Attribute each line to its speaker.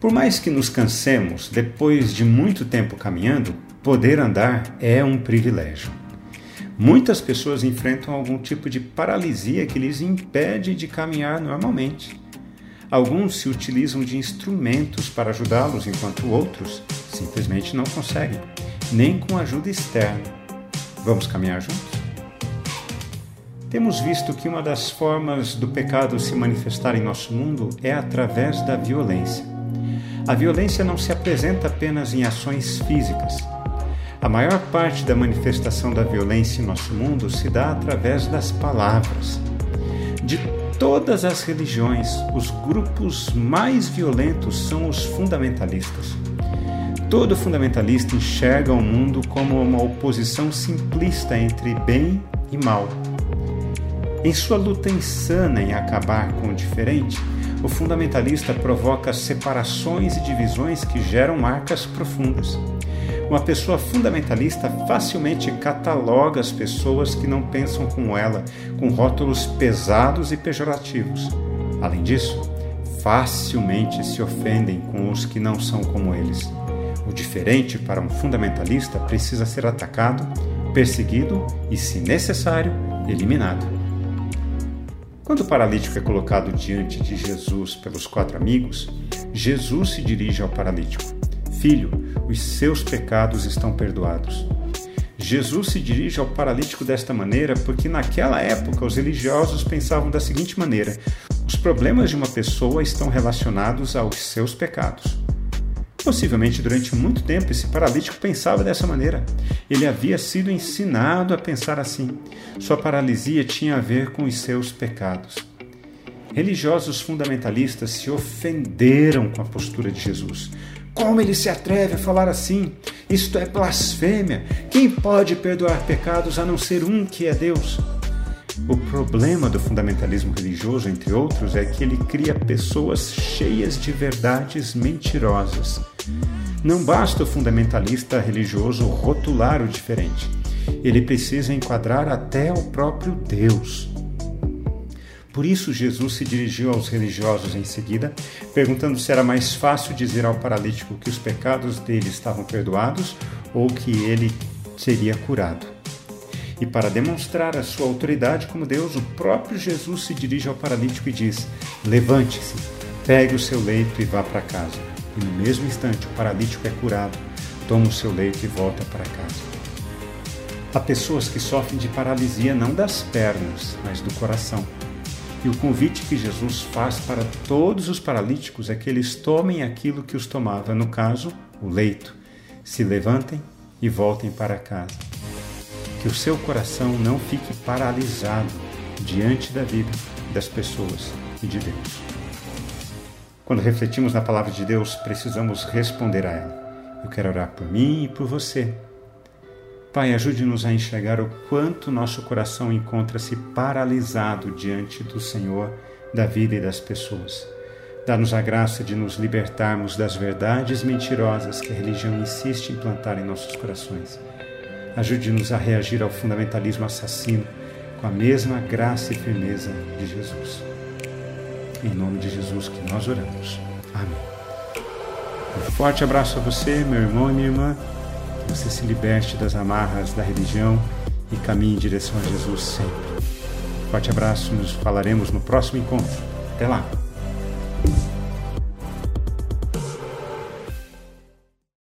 Speaker 1: Por mais que nos cansemos, depois de muito tempo caminhando, poder andar é um privilégio. Muitas pessoas enfrentam algum tipo de paralisia que lhes impede de caminhar normalmente. Alguns se utilizam de instrumentos para ajudá-los, enquanto outros simplesmente não conseguem, nem com ajuda externa. Vamos caminhar juntos? Temos visto que uma das formas do pecado se manifestar em nosso mundo é através da violência. A violência não se apresenta apenas em ações físicas, a maior parte da manifestação da violência em nosso mundo se dá através das palavras. De todas as religiões, os grupos mais violentos são os fundamentalistas. Todo fundamentalista enxerga o mundo como uma oposição simplista entre bem e mal. Em sua luta insana em acabar com o diferente, o fundamentalista provoca separações e divisões que geram marcas profundas. Uma pessoa fundamentalista facilmente cataloga as pessoas que não pensam como ela, com rótulos pesados e pejorativos. Além disso, facilmente se ofendem com os que não são como eles. O diferente para um fundamentalista precisa ser atacado, perseguido e, se necessário, eliminado. Quando o paralítico é colocado diante de Jesus pelos quatro amigos, Jesus se dirige ao paralítico. Filho, os seus pecados estão perdoados. Jesus se dirige ao paralítico desta maneira porque, naquela época, os religiosos pensavam da seguinte maneira: os problemas de uma pessoa estão relacionados aos seus pecados. Possivelmente durante muito tempo esse paralítico pensava dessa maneira. Ele havia sido ensinado a pensar assim. Sua paralisia tinha a ver com os seus pecados. Religiosos fundamentalistas se ofenderam com a postura de Jesus. Como ele se atreve a falar assim? Isto é blasfêmia. Quem pode perdoar pecados a não ser um que é Deus? O problema do fundamentalismo religioso, entre outros, é que ele cria pessoas cheias de verdades mentirosas. Não basta o fundamentalista religioso rotular o diferente. Ele precisa enquadrar até o próprio Deus. Por isso, Jesus se dirigiu aos religiosos em seguida, perguntando se era mais fácil dizer ao paralítico que os pecados dele estavam perdoados ou que ele seria curado. E para demonstrar a sua autoridade como Deus, o próprio Jesus se dirige ao paralítico e diz: Levante-se, pegue o seu leito e vá para casa. E no mesmo instante, o paralítico é curado, toma o seu leito e volta para casa. Há pessoas que sofrem de paralisia não das pernas, mas do coração. E o convite que Jesus faz para todos os paralíticos é que eles tomem aquilo que os tomava, no caso, o leito, se levantem e voltem para casa. Que o seu coração não fique paralisado diante da vida das pessoas e de Deus. Quando refletimos na palavra de Deus, precisamos responder a ela. Eu quero orar por mim e por você Pai, ajude-nos a enxergar o quanto nosso coração encontra-se paralisado diante do Senhor, da vida e das pessoas. Dá-nos a graça de nos libertarmos das verdades mentirosas que a religião insiste em plantar em nossos corações. Ajude-nos a reagir ao fundamentalismo assassino com a mesma graça e firmeza de Jesus. Em nome de Jesus que nós oramos. Amém. Um forte abraço a você, meu irmão e minha irmã você se liberte das amarras da religião e caminhe em direção a Jesus sempre. Forte abraço, nos falaremos no próximo encontro. Até lá!